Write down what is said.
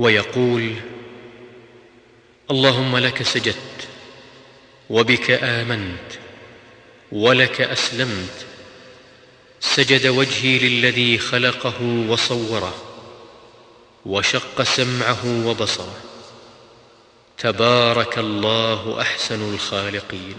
ويقول اللهم لك سجدت وبك آمنت ولك أسلمت سجد وجهي للذي خلقه وصوره وشق سمعه وبصره تبارك الله أحسن الخالقين.